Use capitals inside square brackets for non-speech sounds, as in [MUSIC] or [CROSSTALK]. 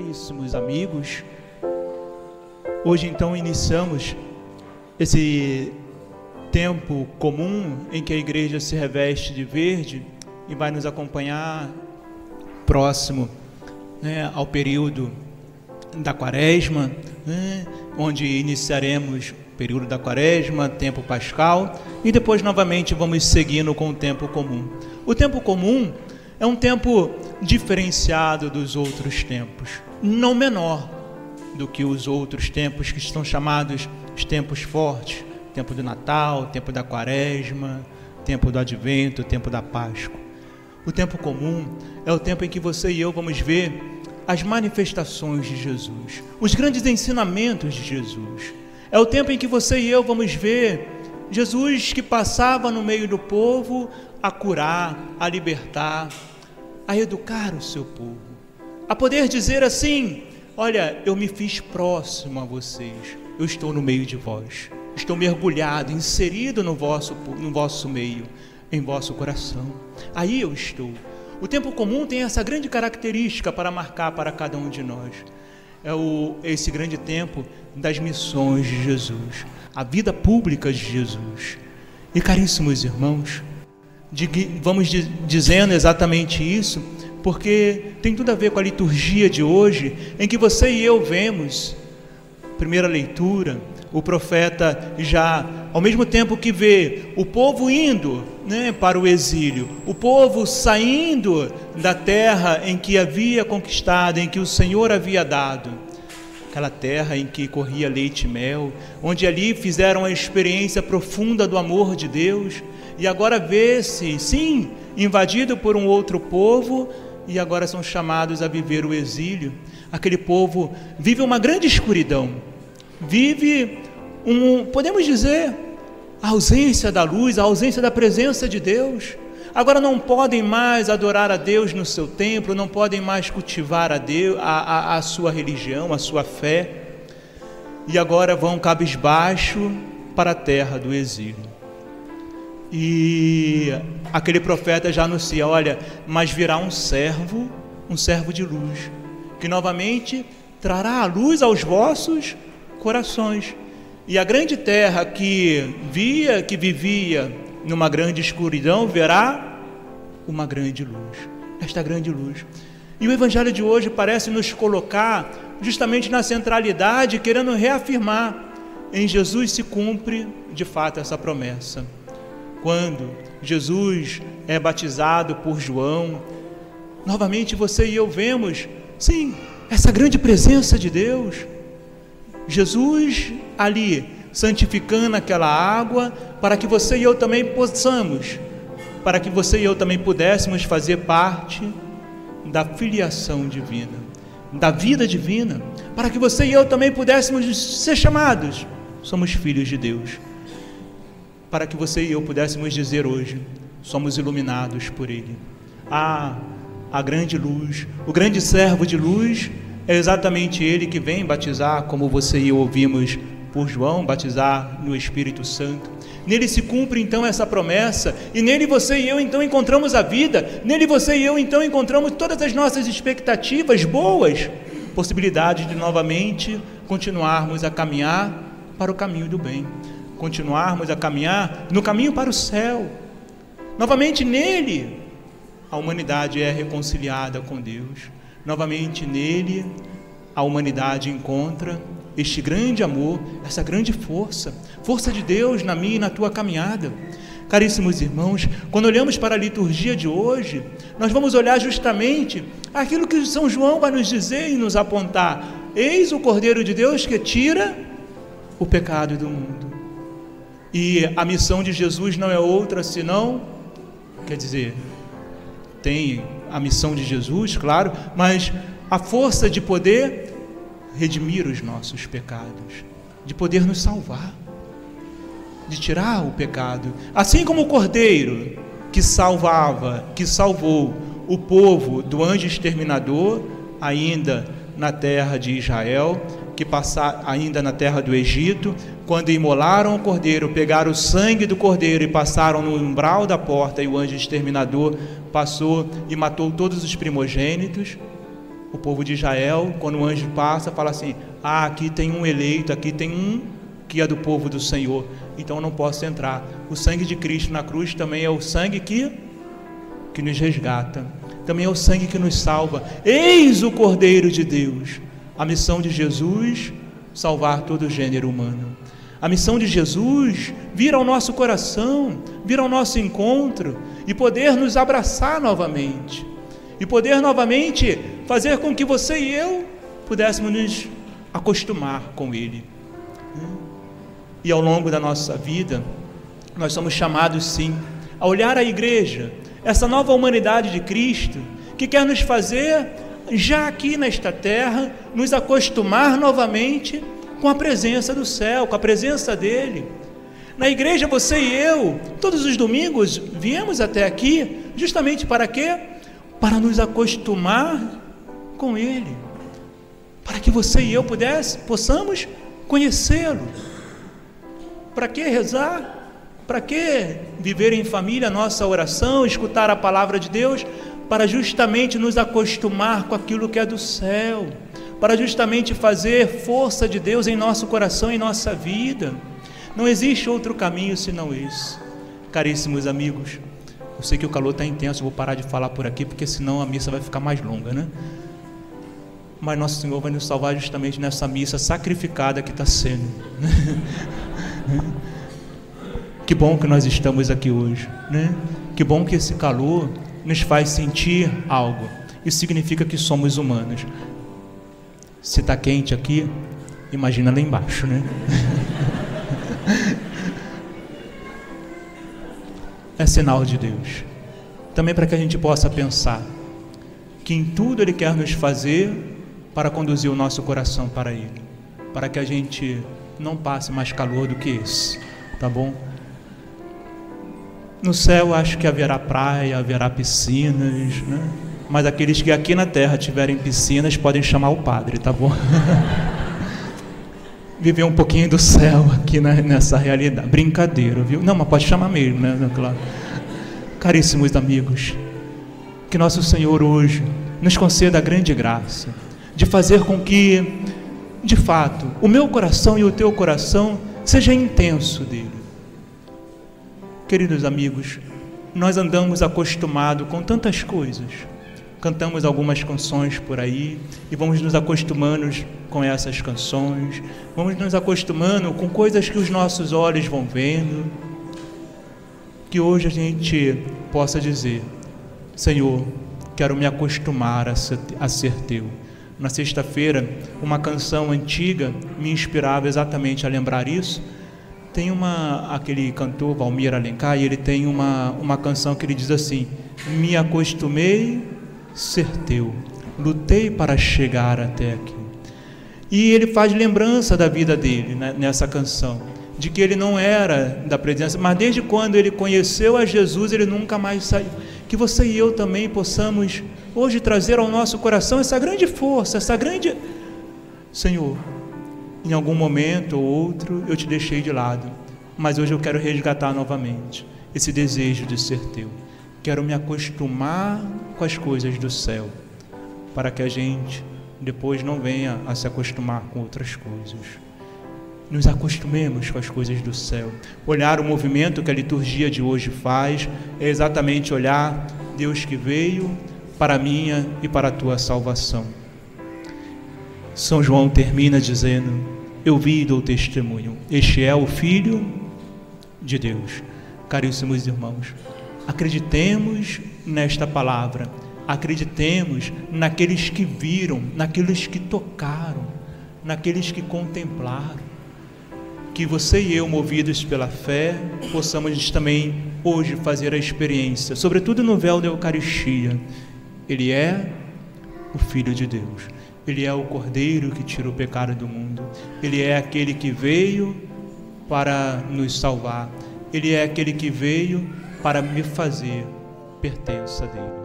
caríssimos amigos, hoje então iniciamos esse tempo comum em que a igreja se reveste de verde e vai nos acompanhar próximo né, ao período da quaresma, né, onde iniciaremos o período da quaresma, tempo pascal, e depois novamente vamos seguindo com o tempo comum. O tempo comum é um tempo diferenciado dos outros tempos, não menor do que os outros tempos que estão chamados os tempos fortes, tempo do Natal, tempo da Quaresma, tempo do Advento, tempo da Páscoa. O tempo comum é o tempo em que você e eu vamos ver as manifestações de Jesus, os grandes ensinamentos de Jesus. É o tempo em que você e eu vamos ver Jesus que passava no meio do povo a curar, a libertar, a educar o seu povo, a poder dizer assim: Olha, eu me fiz próximo a vocês, eu estou no meio de vós, estou mergulhado, inserido no vosso, no vosso meio, em vosso coração. Aí eu estou. O tempo comum tem essa grande característica para marcar para cada um de nós. É o, esse grande tempo das missões de Jesus, a vida pública de Jesus. E caríssimos irmãos, vamos dizendo exatamente isso, porque tem tudo a ver com a liturgia de hoje, em que você e eu vemos, primeira leitura, o profeta já, ao mesmo tempo que vê o povo indo né, para o exílio, o povo saindo da terra em que havia conquistado, em que o Senhor havia dado, aquela terra em que corria leite e mel, onde ali fizeram a experiência profunda do amor de Deus, e agora vê-se, sim, invadido por um outro povo e agora são chamados a viver o exílio. Aquele povo vive uma grande escuridão, vive um, podemos dizer, a ausência da luz, a ausência da presença de Deus. Agora não podem mais adorar a Deus no seu templo, não podem mais cultivar a, Deus, a, a, a sua religião, a sua fé, e agora vão cabisbaixo para a terra do exílio. E aquele profeta já anuncia: olha, mas virá um servo, um servo de luz, que novamente trará a luz aos vossos corações. E a grande terra que via, que vivia numa grande escuridão, verá uma grande luz. Esta grande luz. E o evangelho de hoje parece nos colocar justamente na centralidade, querendo reafirmar em Jesus se cumpre de fato essa promessa quando Jesus é batizado por João, novamente você e eu vemos, sim, essa grande presença de Deus. Jesus ali santificando aquela água para que você e eu também possamos, para que você e eu também pudéssemos fazer parte da filiação divina, da vida divina, para que você e eu também pudéssemos ser chamados, somos filhos de Deus para que você e eu pudéssemos dizer hoje: somos iluminados por Ele. Ah, a grande luz, o grande servo de luz é exatamente Ele que vem batizar, como você e eu ouvimos por João, batizar no Espírito Santo. Nele se cumpre então essa promessa, e nele você e eu então encontramos a vida, nele você e eu então encontramos todas as nossas expectativas boas, possibilidades de novamente continuarmos a caminhar para o caminho do bem continuarmos a caminhar no caminho para o céu. Novamente nele, a humanidade é reconciliada com Deus. Novamente nele, a humanidade encontra este grande amor, essa grande força, força de Deus na minha e na tua caminhada. Caríssimos irmãos, quando olhamos para a liturgia de hoje, nós vamos olhar justamente aquilo que São João vai nos dizer e nos apontar: Eis o Cordeiro de Deus que tira o pecado do mundo. E a missão de Jesus não é outra senão, quer dizer, tem a missão de Jesus, claro, mas a força de poder redimir os nossos pecados, de poder nos salvar, de tirar o pecado. Assim como o cordeiro que salvava, que salvou o povo do anjo exterminador, ainda na terra de Israel, que passar ainda na terra do Egito, quando imolaram o cordeiro, pegaram o sangue do cordeiro e passaram no umbral da porta, e o anjo exterminador passou e matou todos os primogênitos. O povo de Israel, quando o anjo passa, fala assim: Ah, aqui tem um eleito, aqui tem um que é do povo do Senhor, então não posso entrar. O sangue de Cristo na cruz também é o sangue que, que nos resgata, também é o sangue que nos salva. Eis o Cordeiro de Deus. A missão de Jesus, salvar todo o gênero humano. A missão de Jesus vir ao nosso coração, vir ao nosso encontro e poder nos abraçar novamente. E poder novamente fazer com que você e eu pudéssemos nos acostumar com Ele. E ao longo da nossa vida, nós somos chamados sim a olhar a igreja, essa nova humanidade de Cristo, que quer nos fazer, já aqui nesta terra, nos acostumar novamente com a presença do céu, com a presença dEle. Na igreja, você e eu, todos os domingos, viemos até aqui, justamente para quê? Para nos acostumar com Ele, para que você e eu pudesse, possamos conhecê-lo. Para que rezar? Para que viver em família a nossa oração, escutar a palavra de Deus? Para justamente nos acostumar com aquilo que é do céu, para justamente fazer força de Deus em nosso coração, em nossa vida. Não existe outro caminho senão esse. Caríssimos amigos, eu sei que o calor está intenso, vou parar de falar por aqui, porque senão a missa vai ficar mais longa, né? Mas Nosso Senhor vai nos salvar justamente nessa missa sacrificada que está sendo. [LAUGHS] Que bom que nós estamos aqui hoje, né? Que bom que esse calor nos faz sentir algo. Isso significa que somos humanos. Se está quente aqui, imagina lá embaixo, né? é sinal de Deus. Também para que a gente possa pensar que em tudo Ele quer nos fazer para conduzir o nosso coração para Ele, para que a gente não passe mais calor do que esse, tá bom? No céu acho que haverá praia, haverá piscinas, né? Mas aqueles que aqui na terra tiverem piscinas podem chamar o padre, tá bom? [LAUGHS] Viver um pouquinho do céu aqui nessa realidade. Brincadeira, viu? Não, mas pode chamar mesmo, né? Claro. Caríssimos amigos, que nosso Senhor hoje nos conceda a grande graça de fazer com que, de fato, o meu coração e o teu coração seja intenso dele Queridos amigos, nós andamos acostumados com tantas coisas. Cantamos algumas canções por aí e vamos nos acostumando com essas canções, vamos nos acostumando com coisas que os nossos olhos vão vendo. Que hoje a gente possa dizer: Senhor, quero me acostumar a ser, teu. Na sexta-feira, uma canção antiga me inspirava exatamente a lembrar isso tem uma aquele cantor Valmir Alencar e ele tem uma uma canção que ele diz assim: "Me acostumei ser teu, lutei para chegar até aqui". E ele faz lembrança da vida dele né, nessa canção, de que ele não era da presença, mas desde quando ele conheceu a Jesus, ele nunca mais saiu. Que você e eu também possamos hoje trazer ao nosso coração essa grande força, essa grande Senhor, em algum momento ou outro eu te deixei de lado, mas hoje eu quero resgatar novamente esse desejo de ser teu. Quero me acostumar com as coisas do céu, para que a gente depois não venha a se acostumar com outras coisas. Nos acostumemos com as coisas do céu. Olhar o movimento que a liturgia de hoje faz é exatamente olhar Deus que veio para a minha e para a tua salvação são João termina dizendo: Eu vi e dou testemunho. Este é o Filho de Deus. Caríssimos irmãos, acreditemos nesta palavra, acreditemos naqueles que viram, naqueles que tocaram, naqueles que contemplaram. Que você e eu, movidos pela fé, possamos também hoje fazer a experiência, sobretudo no véu da Eucaristia. Ele é o Filho de Deus. Ele é o Cordeiro que tira o pecado do mundo. Ele é aquele que veio para nos salvar. Ele é aquele que veio para me fazer pertença dele.